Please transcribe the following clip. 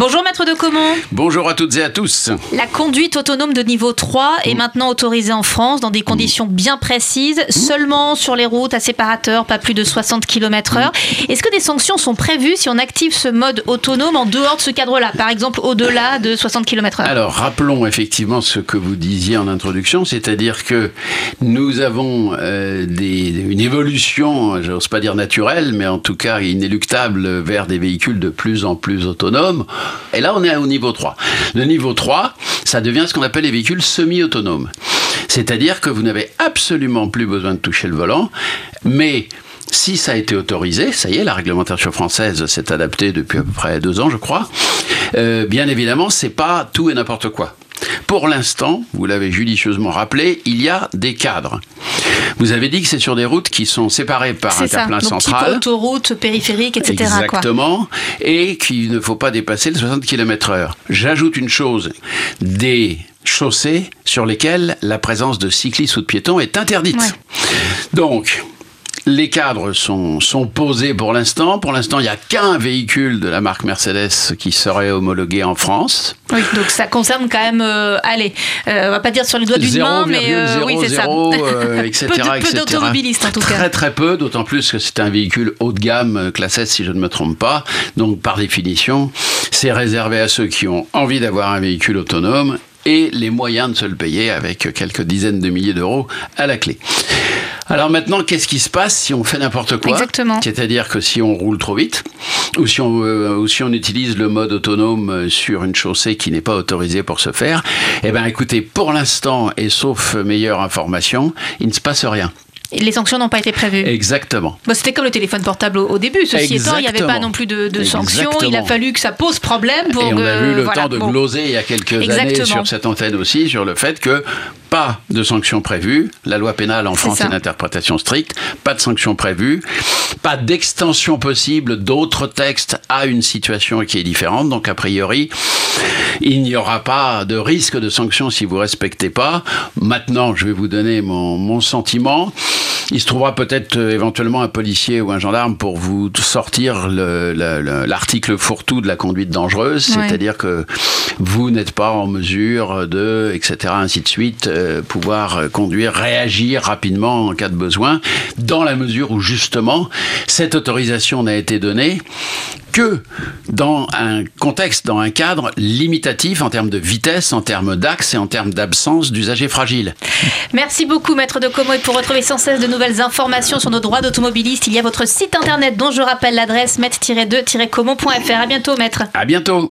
Bonjour maître de Comont. Bonjour à toutes et à tous. La conduite autonome de niveau 3 est maintenant autorisée en France dans des conditions bien précises, seulement sur les routes à séparateur, pas plus de 60 km/h. Est-ce que des sanctions sont prévues si on active ce mode autonome en dehors de ce cadre-là, par exemple au-delà de 60 km/h Alors rappelons effectivement ce que vous disiez en introduction, c'est-à-dire que nous avons euh, des, une évolution, j'ose pas dire naturelle, mais en tout cas inéluctable vers des véhicules de plus en plus autonomes. Et là, on est au niveau 3. Le niveau 3, ça devient ce qu'on appelle les véhicules semi-autonomes. C'est-à-dire que vous n'avez absolument plus besoin de toucher le volant, mais si ça a été autorisé, ça y est, la réglementation française s'est adaptée depuis à peu près deux ans, je crois. Euh, bien évidemment, c'est pas tout et n'importe quoi. Pour l'instant, vous l'avez judicieusement rappelé, il y a des cadres. Vous avez dit que c'est sur des routes qui sont séparées par un terre-plein central. Autoroute, périphérique, etc. Exactement. Et qu'il ne faut pas dépasser les 60 km/h. J'ajoute une chose des chaussées sur lesquelles la présence de cyclistes ou de piétons est interdite. Donc, les cadres sont, sont posés pour l'instant. Pour l'instant, il n'y a qu'un véhicule de la marque Mercedes qui serait homologué en France. Oui, donc ça concerne quand même, euh, allez, euh, on va pas dire sur les doigts d'une main, mais euh, oui, c'est ça. etc., peu, d'automobilistes en tout cas. Très très peu, d'autant plus que c'est un véhicule haut de gamme, classe S si je ne me trompe pas. Donc par définition, c'est réservé à ceux qui ont envie d'avoir un véhicule autonome et les moyens de se le payer avec quelques dizaines de milliers d'euros à la clé. Alors maintenant, qu'est-ce qui se passe si on fait n'importe quoi? Exactement. C'est-à-dire que si on roule trop vite, ou si on, euh, ou si on utilise le mode autonome sur une chaussée qui n'est pas autorisée pour se faire, eh bien écoutez, pour l'instant, et sauf meilleure information, il ne se passe rien. Les sanctions n'ont pas été prévues. Exactement. C'était comme le téléphone portable au, au début. Ceci étant, il n'y avait pas non plus de, de sanctions. Il a fallu que ça pose problème pour Et on a eu le voilà, temps de bon. gloser il y a quelques années sur cette antenne aussi, sur le fait que pas de sanctions prévues. La loi pénale en France est une interprétation stricte. Pas de sanctions prévues. Pas d'extension possible d'autres textes à une situation qui est différente. Donc, a priori, il n'y aura pas de risque de sanctions si vous respectez pas. Maintenant, je vais vous donner mon, mon sentiment. Il se trouvera peut-être euh, éventuellement un policier ou un gendarme pour vous sortir le- le- le- l'article fourre-tout de la conduite dangereuse, Ouais. c'est-à-dire que vous n'êtes pas en mesure de, etc., ainsi de suite, euh, pouvoir euh, conduire, réagir rapidement en cas de besoin, dans la mesure où justement cette autorisation n'a été donnée que dans un contexte, dans un cadre limitatif en termes de vitesse, en termes d'axe et en termes d'absence d'usagers fragiles. Merci beaucoup, maître de Como. Et pour retrouver sans cesse de nouvelles informations sur nos droits d'automobiliste, il y a votre site internet dont je rappelle l'adresse maître-2-comont.fr. À bientôt, maître. À bientôt.